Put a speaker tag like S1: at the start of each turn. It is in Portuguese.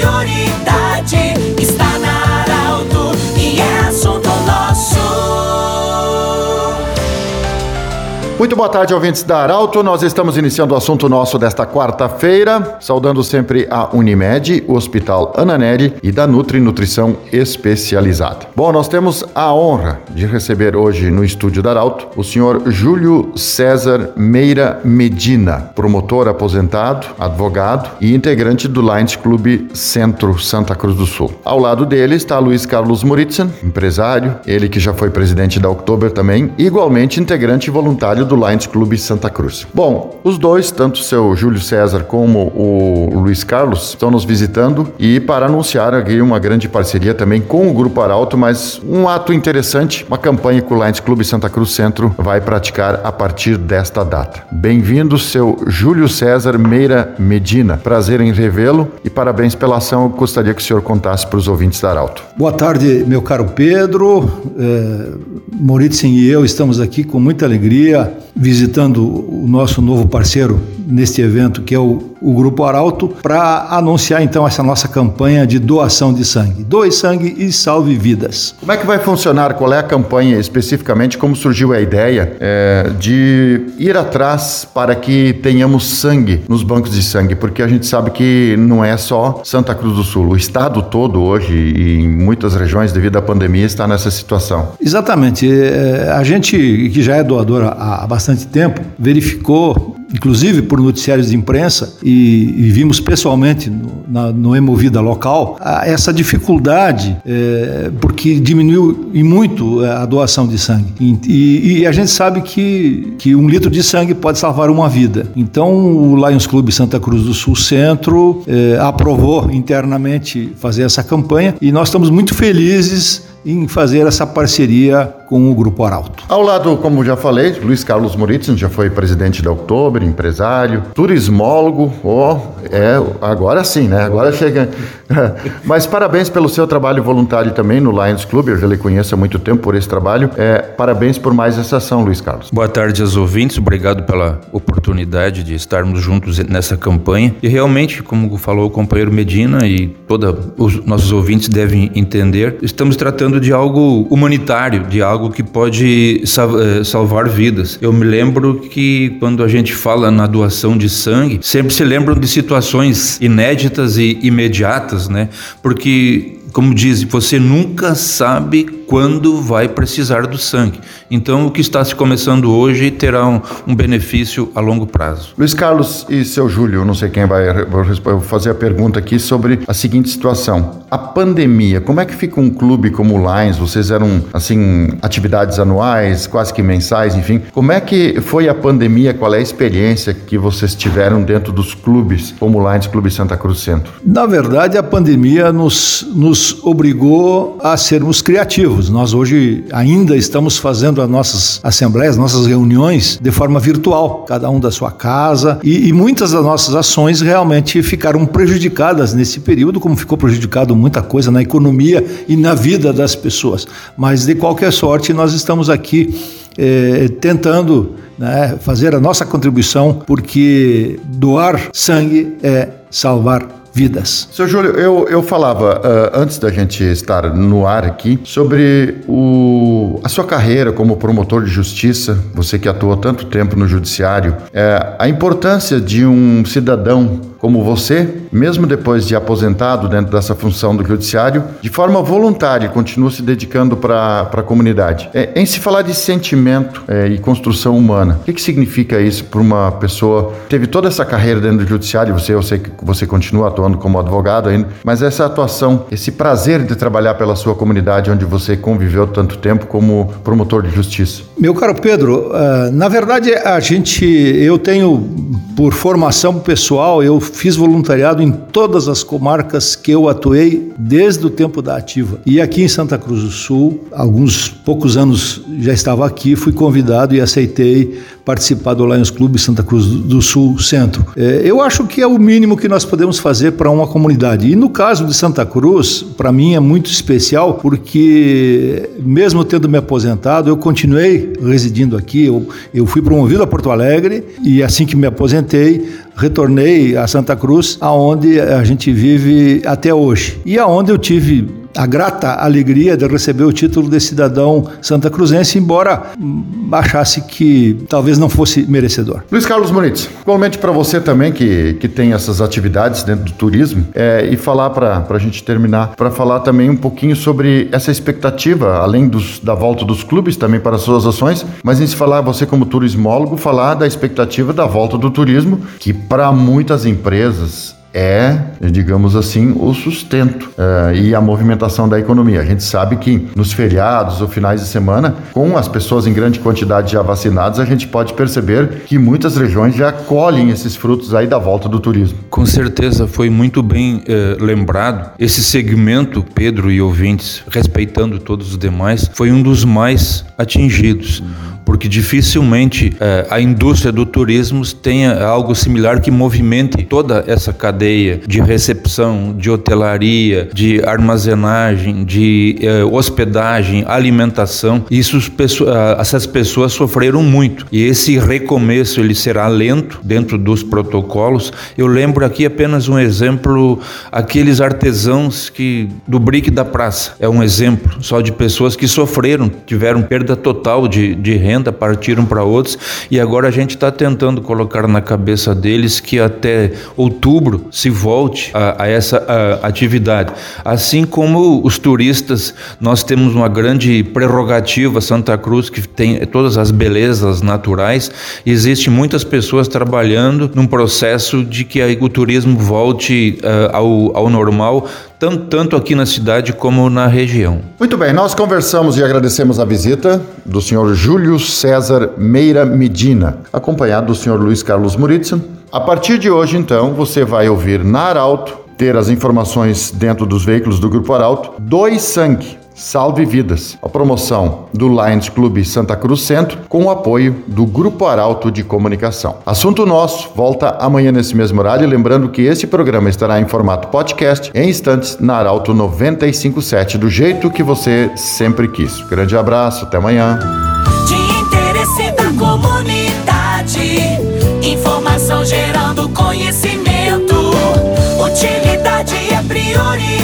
S1: prioridade
S2: Muito boa tarde, ouvintes da Arauto. Nós estamos iniciando o assunto nosso desta quarta-feira, saudando sempre a Unimed, o Hospital Ananelli e da Nutri Nutrição Especializada. Bom, nós temos a honra de receber hoje no estúdio da Arauto o senhor Júlio César Meira Medina, promotor aposentado, advogado e integrante do Lions Clube Centro Santa Cruz do Sul. Ao lado dele está Luiz Carlos Muritzen, empresário, ele que já foi presidente da Oktober também, igualmente integrante voluntário do Lions Clube Santa Cruz. Bom, os dois, tanto o seu Júlio César como o Luiz Carlos, estão nos visitando e para anunciar aqui uma grande parceria também com o Grupo Arauto, mas um ato interessante, uma campanha que o Lions Clube Santa Cruz Centro vai praticar a partir desta data. Bem-vindo, seu Júlio César Meira Medina. Prazer em revê-lo e parabéns pela ação. Eu gostaria que o senhor contasse para os ouvintes da Arauto.
S3: Boa tarde, meu caro Pedro. É, e eu estamos aqui com muita alegria visitando o nosso novo parceiro neste evento, que é o, o Grupo Arauto, para anunciar então essa nossa campanha de doação de sangue. Doe sangue e salve vidas.
S2: Como é que vai funcionar? Qual é a campanha especificamente? Como surgiu a ideia é, de ir atrás para que tenhamos sangue nos bancos de sangue? Porque a gente sabe que não é só Santa Cruz do Sul, o estado todo hoje e em muitas regiões devido à pandemia está nessa situação.
S3: Exatamente. É, a gente que já é doador há, há bastante tempo verificou inclusive por noticiários de imprensa, e, e vimos pessoalmente no, na, no Emovida local, a, essa dificuldade, é, porque diminuiu e muito a doação de sangue. E, e, a gente sabe que, que um litro de sangue pode salvar uma vida. Então, o Lions Clube Santa Cruz do Sul Centro é, aprovou internamente fazer essa campanha, e nós estamos muito felizes em fazer essa parceria com o Grupo Arauto.
S2: Ao lado, como já falei, Luiz Carlos Moritzen já foi presidente da Oktober, empresário, turismólogo, ó, oh, é, agora sim, né? Agora chega. Mas parabéns pelo seu trabalho voluntário também no Lions Club, eu já lhe conheço há muito tempo por esse trabalho. É, parabéns por mais essa ação, Luiz Carlos.
S4: Boa tarde aos ouvintes, obrigado pela oportunidade de estarmos juntos nessa campanha. E realmente, como falou o companheiro Medina e todos os nossos ouvintes devem entender, estamos tratando de algo humanitário, de algo que pode eh, salvar vidas. Eu me lembro que quando a gente fala na doação de sangue, sempre se lembram de situações inéditas e imediatas, né? Porque como diz, você nunca sabe quando vai precisar do sangue. Então, o que está se começando hoje terá um, um benefício a longo prazo.
S2: Luiz Carlos e seu Júlio, não sei quem vai vou fazer a pergunta aqui sobre a seguinte situação: a pandemia. Como é que fica um clube como o Lions? Vocês eram assim atividades anuais, quase que mensais, enfim. Como é que foi a pandemia? Qual é a experiência que vocês tiveram dentro dos clubes como o Lions Clube Santa Cruz Centro?
S3: Na verdade, a pandemia nos, nos nos obrigou a sermos criativos. Nós hoje ainda estamos fazendo as nossas assembleias, nossas reuniões de forma virtual, cada um da sua casa, e, e muitas das nossas ações realmente ficaram prejudicadas nesse período, como ficou prejudicado muita coisa na economia e na vida das pessoas. Mas de qualquer sorte, nós estamos aqui eh, tentando né, fazer a nossa contribuição, porque doar sangue é salvar vidas.
S2: Seu Júlio, eu, eu falava uh, antes da gente estar no ar aqui sobre o, a sua carreira como promotor de justiça, você que atuou tanto tempo no judiciário, é, a importância de um cidadão como você, mesmo depois de aposentado dentro dessa função do judiciário, de forma voluntária, continua se dedicando para a comunidade. É, em se falar de sentimento é, e construção humana, o que, que significa isso para uma pessoa que teve toda essa carreira dentro do judiciário? Você, eu sei que você continua atuando como advogado ainda, mas essa atuação, esse prazer de trabalhar pela sua comunidade onde você conviveu tanto tempo como promotor de justiça.
S3: Meu caro Pedro, uh, na verdade a gente, eu tenho por formação pessoal, eu fiz voluntariado em todas as comarcas que eu atuei desde o tempo da ativa. E aqui em Santa Cruz do Sul, alguns poucos anos já estava aqui, fui convidado e aceitei participar do Lions Clube Santa Cruz do Sul Centro. É, eu acho que é o mínimo que nós podemos fazer para uma comunidade. E no caso de Santa Cruz, para mim é muito especial porque, mesmo tendo me aposentado, eu continuei residindo aqui. Eu, eu fui promovido a Porto Alegre e assim que me aposentei, retornei a Santa Cruz, aonde a gente vive até hoje. E aonde eu tive a grata alegria de receber o título de cidadão santa cruzense, embora achasse que talvez não fosse merecedor.
S2: Luiz Carlos Muniz, igualmente para você também que, que tem essas atividades dentro do turismo, é, e falar para a gente terminar, para falar também um pouquinho sobre essa expectativa, além dos, da volta dos clubes também para as suas ações, mas em se falar, você como turismólogo, falar da expectativa da volta do turismo, que para muitas empresas é, digamos assim, o sustento uh, e a movimentação da economia. A gente sabe que nos feriados ou finais de semana, com as pessoas em grande quantidade já vacinadas, a gente pode perceber que muitas regiões já colhem esses frutos aí da volta do turismo.
S4: Com certeza, foi muito bem eh, lembrado. Esse segmento, Pedro e ouvintes, respeitando todos os demais, foi um dos mais atingidos. Porque dificilmente é, a indústria do turismo tenha algo similar que movimente toda essa cadeia de recepção, de hotelaria, de armazenagem, de é, hospedagem, alimentação. Isso essas pessoas sofreram muito e esse recomeço ele será lento dentro dos protocolos. Eu lembro aqui apenas um exemplo, aqueles artesãos que do brick da praça é um exemplo só de pessoas que sofreram, tiveram perda total de, de renda partiram para outros e agora a gente está tentando colocar na cabeça deles que até outubro se volte a, a essa a, atividade. Assim como os turistas, nós temos uma grande prerrogativa, Santa Cruz, que tem todas as belezas naturais, existe muitas pessoas trabalhando num processo de que o turismo volte uh, ao, ao normal, tanto, tanto aqui na cidade como na região.
S2: Muito bem, nós conversamos e agradecemos a visita do senhor Júlio César Meira Medina, acompanhado do senhor Luiz Carlos Muritzen. A partir de hoje, então, você vai ouvir na Arauto, ter as informações dentro dos veículos do Grupo Arauto, dois sangue Salve Vidas, a promoção do Lions Clube Santa Cruz Centro com o apoio do Grupo Arauto de Comunicação. Assunto nosso volta amanhã nesse mesmo horário, lembrando que este programa estará em formato podcast em instantes na Arauto 957, do jeito que você sempre quis. Grande abraço, até amanhã.
S1: De interesse da comunidade, informação gerando conhecimento, utilidade é prioridade